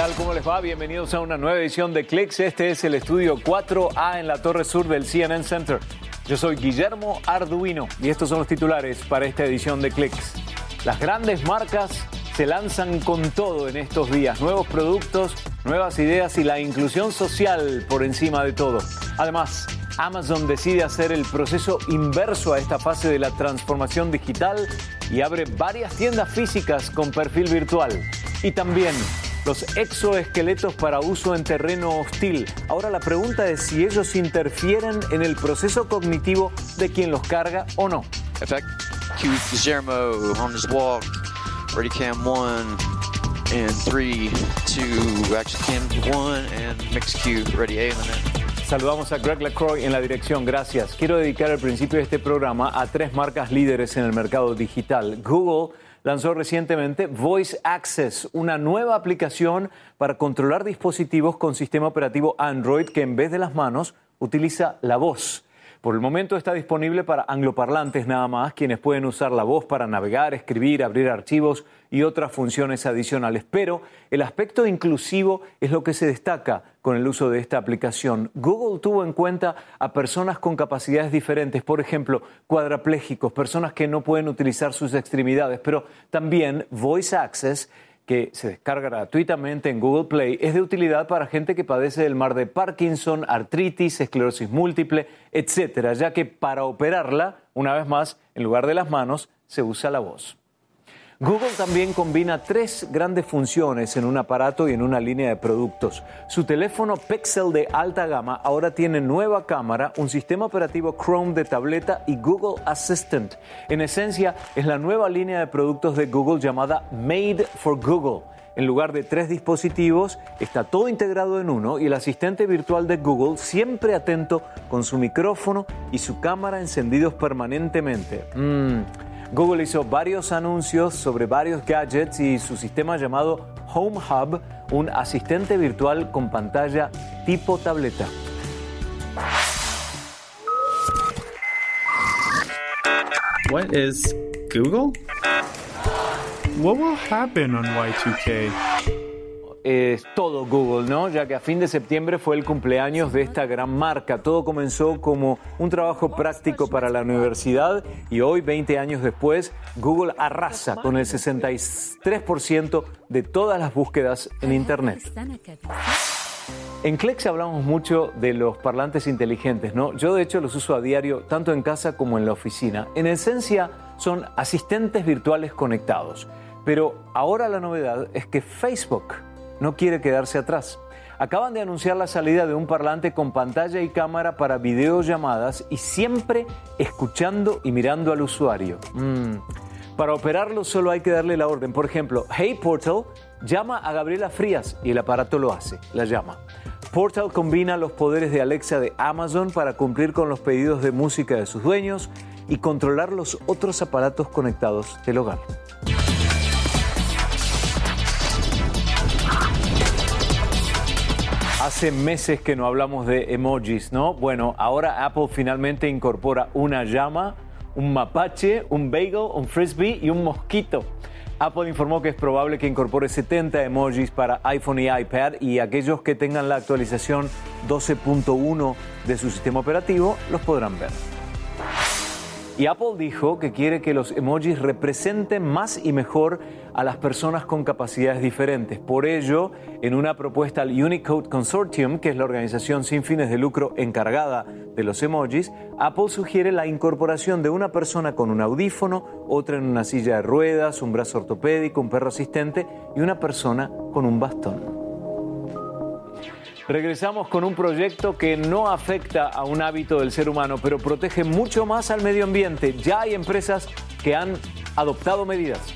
tal? ¿Cómo les va? Bienvenidos a una nueva edición de Clicks. Este es el estudio 4A en la torre sur del CNN Center. Yo soy Guillermo Arduino y estos son los titulares para esta edición de Clicks. Las grandes marcas se lanzan con todo en estos días. Nuevos productos, nuevas ideas y la inclusión social por encima de todo. Además, Amazon decide hacer el proceso inverso a esta fase de la transformación digital y abre varias tiendas físicas con perfil virtual. Y también los exoesqueletos para uso en terreno hostil. Ahora la pregunta es si ellos interfieren en el proceso cognitivo de quien los carga o no. Effect cue Guillermo on his walk. Ready cam one and three, two, action cam one and mix cue ready A in the net. Saludamos a Greg LaCroix en la dirección, gracias. Quiero dedicar el principio de este programa a tres marcas líderes en el mercado digital. Google lanzó recientemente Voice Access, una nueva aplicación para controlar dispositivos con sistema operativo Android que en vez de las manos utiliza la voz. Por el momento está disponible para angloparlantes nada más, quienes pueden usar la voz para navegar, escribir, abrir archivos y otras funciones adicionales. Pero el aspecto inclusivo es lo que se destaca con el uso de esta aplicación. Google tuvo en cuenta a personas con capacidades diferentes, por ejemplo, cuadraplégicos, personas que no pueden utilizar sus extremidades, pero también Voice Access que se descarga gratuitamente en Google Play, es de utilidad para gente que padece del mar de Parkinson, artritis, esclerosis múltiple, etcétera, ya que para operarla, una vez más, en lugar de las manos, se usa la voz. Google también combina tres grandes funciones en un aparato y en una línea de productos. Su teléfono Pixel de alta gama ahora tiene nueva cámara, un sistema operativo Chrome de tableta y Google Assistant. En esencia, es la nueva línea de productos de Google llamada Made for Google. En lugar de tres dispositivos, está todo integrado en uno y el asistente virtual de Google siempre atento con su micrófono y su cámara encendidos permanentemente. Mm. Google hizo varios anuncios sobre varios gadgets y su sistema llamado Home Hub, un asistente virtual con pantalla tipo tableta. What is Google? What will happen on Y2K? Es todo Google, ¿no? Ya que a fin de septiembre fue el cumpleaños de esta gran marca. Todo comenzó como un trabajo práctico para la universidad y hoy, 20 años después, Google arrasa con el 63% de todas las búsquedas en Internet. En Clex hablamos mucho de los parlantes inteligentes, ¿no? Yo de hecho los uso a diario tanto en casa como en la oficina. En esencia son asistentes virtuales conectados. Pero ahora la novedad es que Facebook no quiere quedarse atrás. Acaban de anunciar la salida de un parlante con pantalla y cámara para videollamadas y siempre escuchando y mirando al usuario. Mm. Para operarlo solo hay que darle la orden. Por ejemplo, Hey Portal llama a Gabriela Frías y el aparato lo hace, la llama. Portal combina los poderes de Alexa de Amazon para cumplir con los pedidos de música de sus dueños y controlar los otros aparatos conectados del hogar. Hace meses que no hablamos de emojis, ¿no? Bueno, ahora Apple finalmente incorpora una llama, un mapache, un bagel, un frisbee y un mosquito. Apple informó que es probable que incorpore 70 emojis para iPhone y iPad y aquellos que tengan la actualización 12.1 de su sistema operativo los podrán ver. Y Apple dijo que quiere que los emojis representen más y mejor a las personas con capacidades diferentes. Por ello, en una propuesta al Unicode Consortium, que es la organización sin fines de lucro encargada de los emojis, Apple sugiere la incorporación de una persona con un audífono, otra en una silla de ruedas, un brazo ortopédico, un perro asistente y una persona con un bastón. Regresamos con un proyecto que no afecta a un hábito del ser humano, pero protege mucho más al medio ambiente. Ya hay empresas que han adoptado medidas.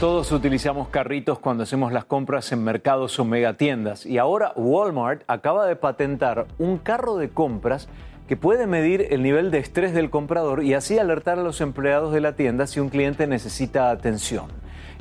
Todos utilizamos carritos cuando hacemos las compras en mercados o megatiendas y ahora Walmart acaba de patentar un carro de compras que puede medir el nivel de estrés del comprador y así alertar a los empleados de la tienda si un cliente necesita atención.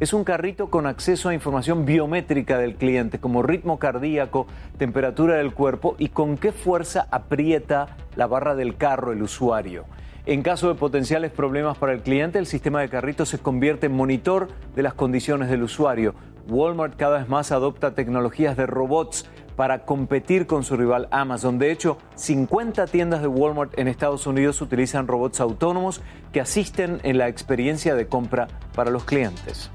Es un carrito con acceso a información biométrica del cliente, como ritmo cardíaco, temperatura del cuerpo y con qué fuerza aprieta la barra del carro el usuario. En caso de potenciales problemas para el cliente, el sistema de carrito se convierte en monitor de las condiciones del usuario. Walmart cada vez más adopta tecnologías de robots para competir con su rival Amazon. De hecho, 50 tiendas de Walmart en Estados Unidos utilizan robots autónomos que asisten en la experiencia de compra para los clientes.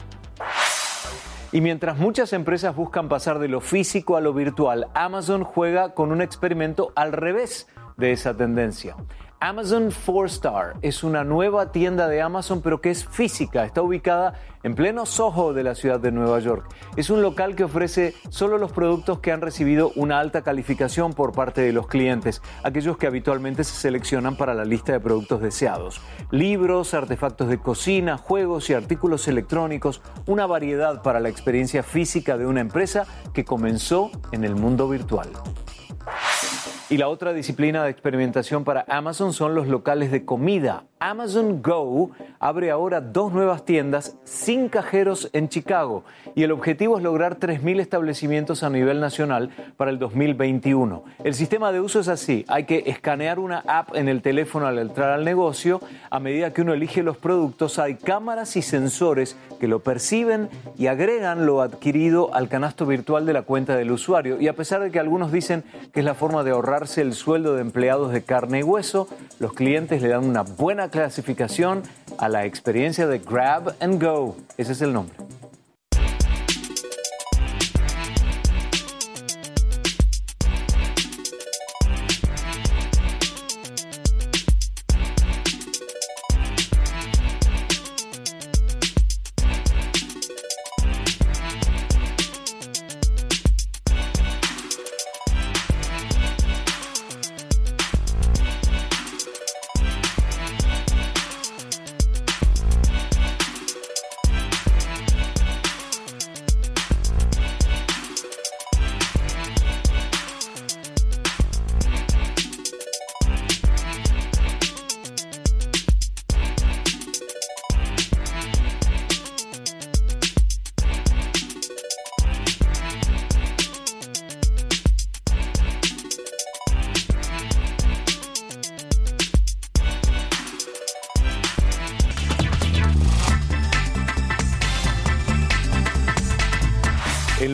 Y mientras muchas empresas buscan pasar de lo físico a lo virtual, Amazon juega con un experimento al revés de esa tendencia. Amazon 4Star es una nueva tienda de Amazon, pero que es física. Está ubicada en pleno Soho de la ciudad de Nueva York. Es un local que ofrece solo los productos que han recibido una alta calificación por parte de los clientes, aquellos que habitualmente se seleccionan para la lista de productos deseados. Libros, artefactos de cocina, juegos y artículos electrónicos, una variedad para la experiencia física de una empresa que comenzó en el mundo virtual. Y la otra disciplina de experimentación para Amazon son los locales de comida. Amazon Go abre ahora dos nuevas tiendas sin cajeros en Chicago. Y el objetivo es lograr 3.000 establecimientos a nivel nacional para el 2021. El sistema de uso es así, hay que escanear una app en el teléfono al entrar al negocio, a medida que uno elige los productos hay cámaras y sensores que lo perciben y agregan lo adquirido al canasto virtual de la cuenta del usuario. Y a pesar de que algunos dicen que es la forma de ahorrar el sueldo de empleados de carne y hueso, los clientes le dan una buena clasificación a la experiencia de Grab and Go. Ese es el nombre.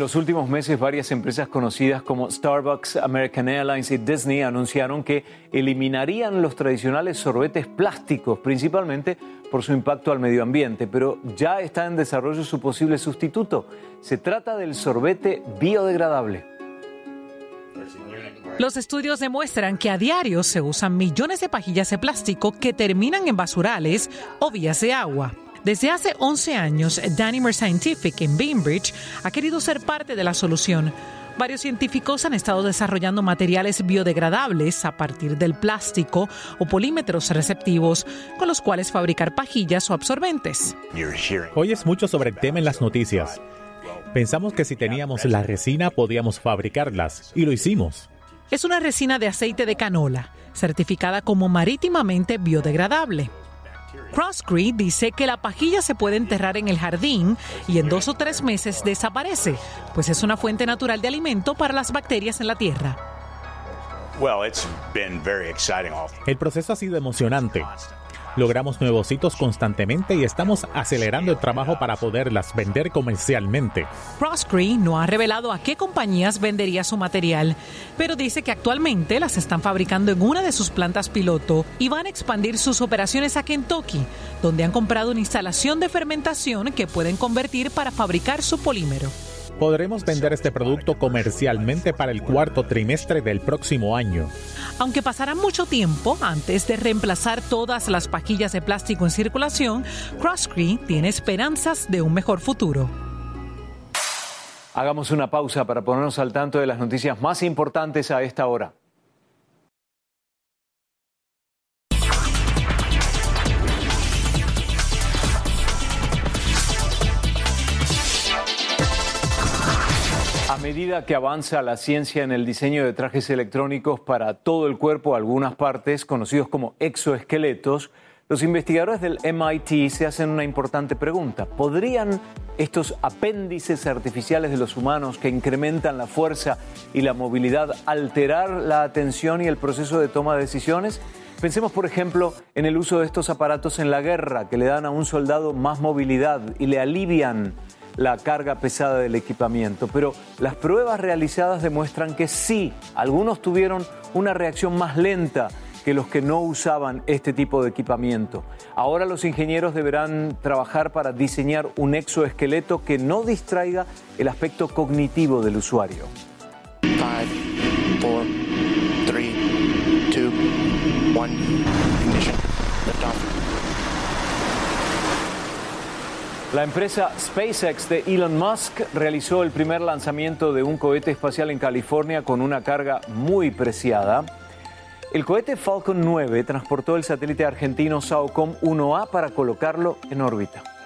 Los últimos meses, varias empresas conocidas como Starbucks, American Airlines y Disney anunciaron que eliminarían los tradicionales sorbetes plásticos, principalmente por su impacto al medio ambiente, pero ya está en desarrollo su posible sustituto. Se trata del sorbete biodegradable. Los estudios demuestran que a diario se usan millones de pajillas de plástico que terminan en basurales o vías de agua. Desde hace 11 años, Danimer Scientific en Bainbridge ha querido ser parte de la solución. Varios científicos han estado desarrollando materiales biodegradables a partir del plástico o polímetros receptivos con los cuales fabricar pajillas o absorbentes. Oyes mucho sobre el tema en las noticias. Pensamos que si teníamos la resina podíamos fabricarlas y lo hicimos. Es una resina de aceite de canola, certificada como marítimamente biodegradable. Crosscree dice que la pajilla se puede enterrar en el jardín y en dos o tres meses desaparece, pues es una fuente natural de alimento para las bacterias en la tierra. El proceso ha sido emocionante. Logramos nuevos hitos constantemente y estamos acelerando el trabajo para poderlas vender comercialmente. Crosscree no ha revelado a qué compañías vendería su material, pero dice que actualmente las están fabricando en una de sus plantas piloto y van a expandir sus operaciones a Kentucky, donde han comprado una instalación de fermentación que pueden convertir para fabricar su polímero. Podremos vender este producto comercialmente para el cuarto trimestre del próximo año. Aunque pasará mucho tiempo antes de reemplazar todas las pajillas de plástico en circulación, Crosscree tiene esperanzas de un mejor futuro. Hagamos una pausa para ponernos al tanto de las noticias más importantes a esta hora. Medida que avanza la ciencia en el diseño de trajes electrónicos para todo el cuerpo, algunas partes, conocidos como exoesqueletos, los investigadores del MIT se hacen una importante pregunta. ¿Podrían estos apéndices artificiales de los humanos que incrementan la fuerza y la movilidad alterar la atención y el proceso de toma de decisiones? Pensemos, por ejemplo, en el uso de estos aparatos en la guerra que le dan a un soldado más movilidad y le alivian la carga pesada del equipamiento, pero las pruebas realizadas demuestran que sí, algunos tuvieron una reacción más lenta que los que no usaban este tipo de equipamiento. Ahora los ingenieros deberán trabajar para diseñar un exoesqueleto que no distraiga el aspecto cognitivo del usuario. La empresa SpaceX de Elon Musk realizó el primer lanzamiento de un cohete espacial en California con una carga muy preciada. El cohete Falcon 9 transportó el satélite argentino SAOCOM 1A para colocarlo en órbita.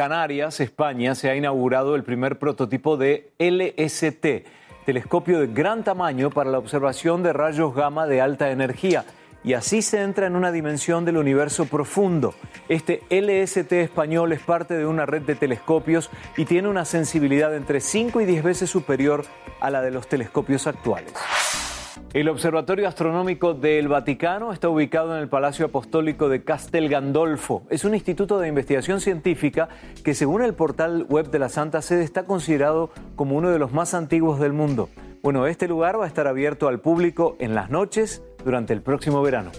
Canarias, España, se ha inaugurado el primer prototipo de LST, telescopio de gran tamaño para la observación de rayos gamma de alta energía. Y así se entra en una dimensión del universo profundo. Este LST español es parte de una red de telescopios y tiene una sensibilidad entre 5 y 10 veces superior a la de los telescopios actuales. El Observatorio Astronómico del Vaticano está ubicado en el Palacio Apostólico de Castel Gandolfo. Es un instituto de investigación científica que según el portal web de la Santa Sede está considerado como uno de los más antiguos del mundo. Bueno, este lugar va a estar abierto al público en las noches durante el próximo verano.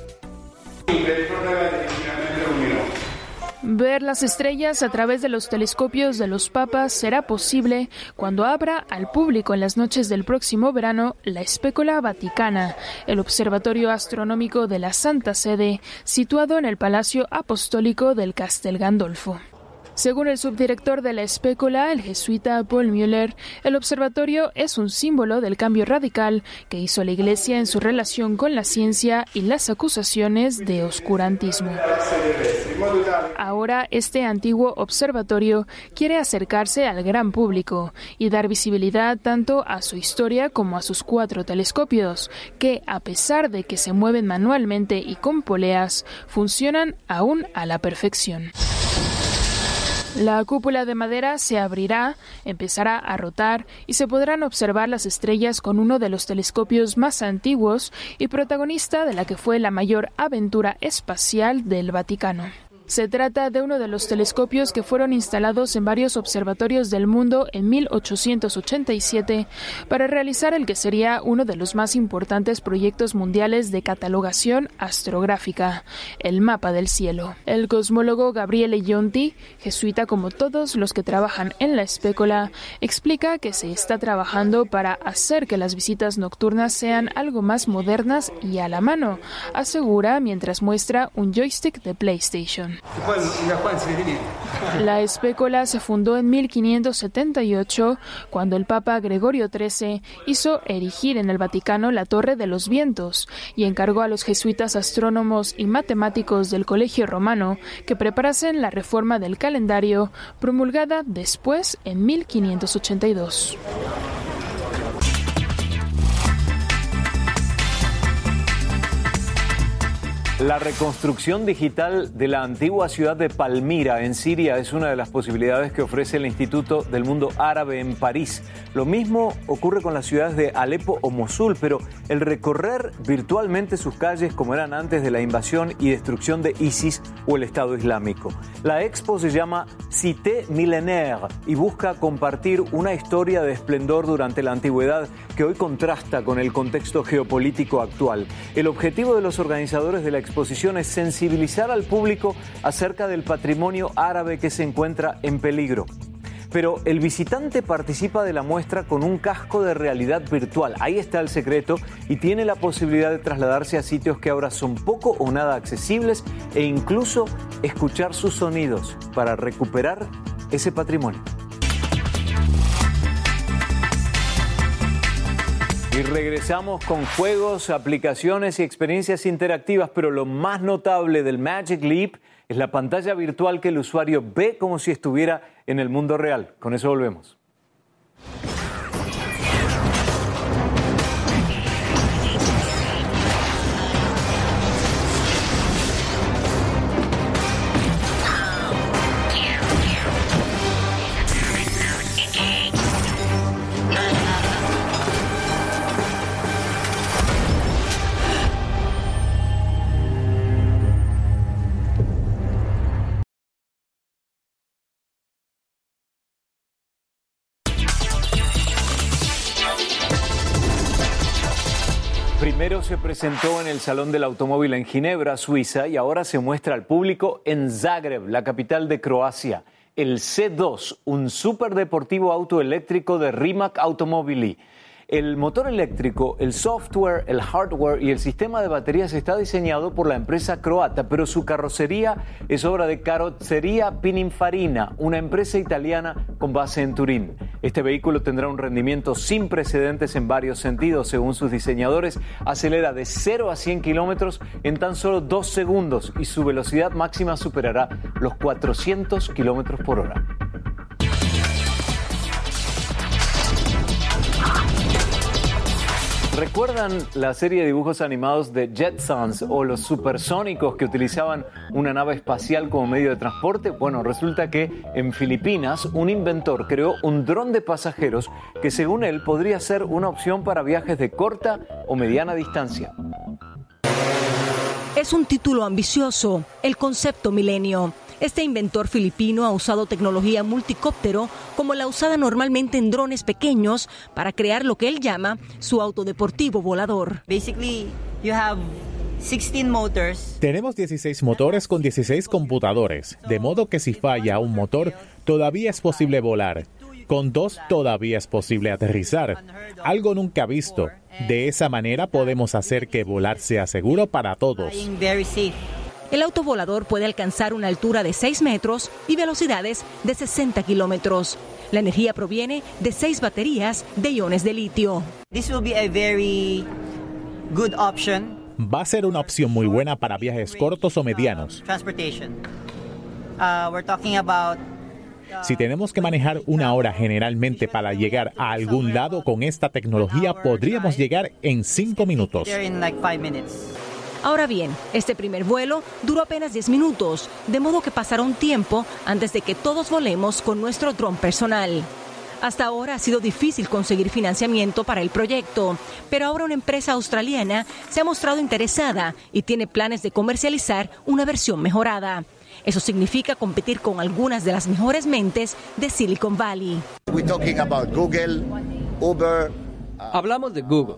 Ver las estrellas a través de los telescopios de los papas será posible cuando abra al público en las noches del próximo verano la Espécula Vaticana, el observatorio astronómico de la Santa Sede, situado en el Palacio Apostólico del Castel Gandolfo. Según el subdirector de la espécula, el jesuita Paul Müller, el observatorio es un símbolo del cambio radical que hizo la Iglesia en su relación con la ciencia y las acusaciones de oscurantismo. Ahora, este antiguo observatorio quiere acercarse al gran público y dar visibilidad tanto a su historia como a sus cuatro telescopios, que, a pesar de que se mueven manualmente y con poleas, funcionan aún a la perfección. La cúpula de madera se abrirá, empezará a rotar y se podrán observar las estrellas con uno de los telescopios más antiguos y protagonista de la que fue la mayor aventura espacial del Vaticano. Se trata de uno de los telescopios que fueron instalados en varios observatorios del mundo en 1887 para realizar el que sería uno de los más importantes proyectos mundiales de catalogación astrográfica, el mapa del cielo. El cosmólogo Gabriele Gionti, jesuita como todos los que trabajan en la espécula, explica que se está trabajando para hacer que las visitas nocturnas sean algo más modernas y a la mano, asegura mientras muestra un joystick de PlayStation. La espécula se fundó en 1578 cuando el Papa Gregorio XIII hizo erigir en el Vaticano la Torre de los Vientos y encargó a los jesuitas astrónomos y matemáticos del Colegio Romano que preparasen la reforma del calendario promulgada después en 1582. La reconstrucción digital de la antigua ciudad de Palmira, en Siria, es una de las posibilidades que ofrece el Instituto del Mundo Árabe en París. Lo mismo ocurre con las ciudades de Alepo o Mosul, pero el recorrer virtualmente sus calles como eran antes de la invasión y destrucción de ISIS o el Estado Islámico. La expo se llama Cité Millénaire y busca compartir una historia de esplendor durante la antigüedad que hoy contrasta con el contexto geopolítico actual. El objetivo de los organizadores de la exposición es sensibilizar al público acerca del patrimonio árabe que se encuentra en peligro. Pero el visitante participa de la muestra con un casco de realidad virtual. Ahí está el secreto y tiene la posibilidad de trasladarse a sitios que ahora son poco o nada accesibles e incluso escuchar sus sonidos para recuperar ese patrimonio. Y regresamos con juegos, aplicaciones y experiencias interactivas, pero lo más notable del Magic Leap es la pantalla virtual que el usuario ve como si estuviera en el mundo real. Con eso volvemos. Presentó en el Salón del Automóvil en Ginebra, Suiza, y ahora se muestra al público en Zagreb, la capital de Croacia. El C2, un superdeportivo auto eléctrico de Rimac Automobili. El motor eléctrico, el software, el hardware y el sistema de baterías está diseñado por la empresa croata, pero su carrocería es obra de Carrozzeria Pininfarina, una empresa italiana con base en Turín. Este vehículo tendrá un rendimiento sin precedentes en varios sentidos. Según sus diseñadores, acelera de 0 a 100 kilómetros en tan solo dos segundos y su velocidad máxima superará los 400 kilómetros por hora. ¿Recuerdan la serie de dibujos animados de Jetsons o los supersónicos que utilizaban una nave espacial como medio de transporte? Bueno, resulta que en Filipinas un inventor creó un dron de pasajeros que según él podría ser una opción para viajes de corta o mediana distancia. Es un título ambicioso, el concepto milenio. Este inventor filipino ha usado tecnología multicóptero como la usada normalmente en drones pequeños para crear lo que él llama su autodeportivo volador. Basically, you have 16 motors. Tenemos 16 motores con 16 computadores, de modo que si falla un motor, todavía es posible volar. Con dos todavía es posible aterrizar, algo nunca visto. De esa manera podemos hacer que volar sea seguro para todos. El auto volador puede alcanzar una altura de 6 metros y velocidades de 60 kilómetros. La energía proviene de seis baterías de iones de litio. This will be a very good option. Va a ser una opción muy buena para viajes cortos o medianos. Transportation. Uh, we're talking about Si tenemos que manejar una hora generalmente para llegar a algún lado con esta tecnología, podríamos llegar en 5 minutos. Ahora bien, este primer vuelo duró apenas 10 minutos, de modo que pasará un tiempo antes de que todos volemos con nuestro dron personal. Hasta ahora ha sido difícil conseguir financiamiento para el proyecto, pero ahora una empresa australiana se ha mostrado interesada y tiene planes de comercializar una versión mejorada. Eso significa competir con algunas de las mejores mentes de Silicon Valley. We're talking about Google, Uber, Hablamos de Google,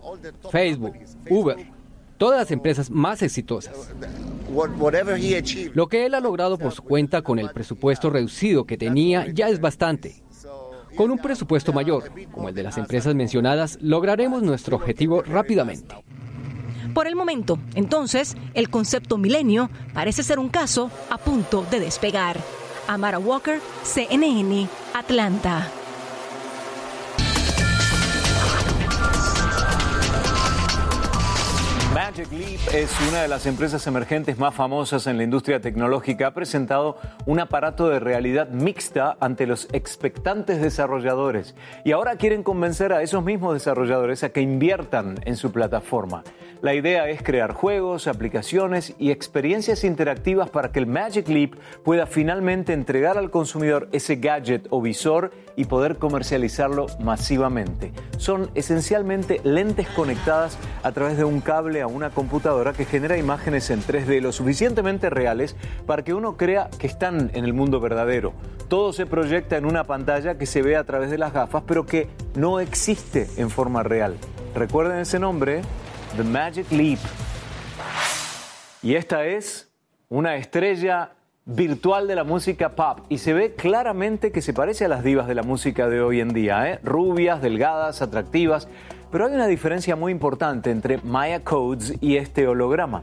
Facebook, Uber, todas las empresas más exitosas. Lo que él ha logrado por su cuenta con el presupuesto reducido que tenía ya es bastante. Con un presupuesto mayor, como el de las empresas mencionadas, lograremos nuestro objetivo rápidamente. Por el momento, entonces, el concepto milenio parece ser un caso a punto de despegar. Amara Walker, CNN, Atlanta. Magic Leap es una de las empresas emergentes más famosas en la industria tecnológica. Ha presentado un aparato de realidad mixta ante los expectantes desarrolladores y ahora quieren convencer a esos mismos desarrolladores a que inviertan en su plataforma. La idea es crear juegos, aplicaciones y experiencias interactivas para que el Magic Leap pueda finalmente entregar al consumidor ese gadget o visor y poder comercializarlo masivamente. Son esencialmente lentes conectadas a través de un cable a una computadora que genera imágenes en 3D lo suficientemente reales para que uno crea que están en el mundo verdadero. Todo se proyecta en una pantalla que se ve a través de las gafas, pero que no existe en forma real. Recuerden ese nombre, The Magic Leap. Y esta es una estrella virtual de la música pop y se ve claramente que se parece a las divas de la música de hoy en día, ¿eh? rubias, delgadas, atractivas, pero hay una diferencia muy importante entre Maya Codes y este holograma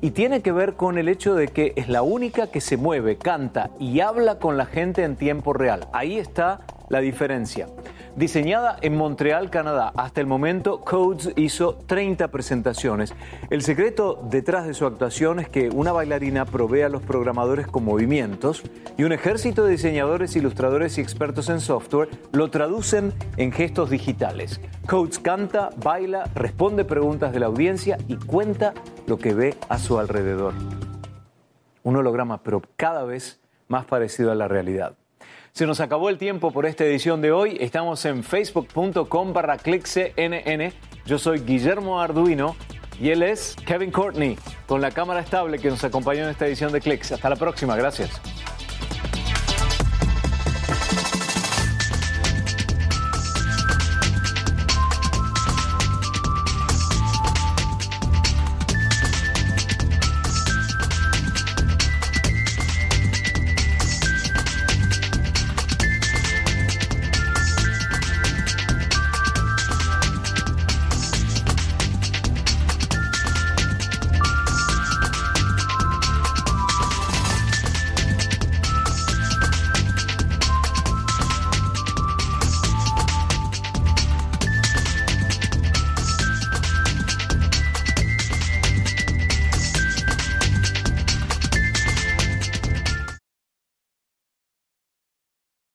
y tiene que ver con el hecho de que es la única que se mueve, canta y habla con la gente en tiempo real. Ahí está la diferencia. Diseñada en Montreal, Canadá, hasta el momento Codes hizo 30 presentaciones. El secreto detrás de su actuación es que una bailarina provee a los programadores con movimientos y un ejército de diseñadores, ilustradores y expertos en software lo traducen en gestos digitales. Codes canta, baila, responde preguntas de la audiencia y cuenta lo que ve a su alrededor. Un holograma, pero cada vez más parecido a la realidad. Se nos acabó el tiempo por esta edición de hoy. Estamos en facebook.com barra clickcnn. Yo soy Guillermo Arduino y él es Kevin Courtney con la cámara estable que nos acompañó en esta edición de Clicks. Hasta la próxima. Gracias.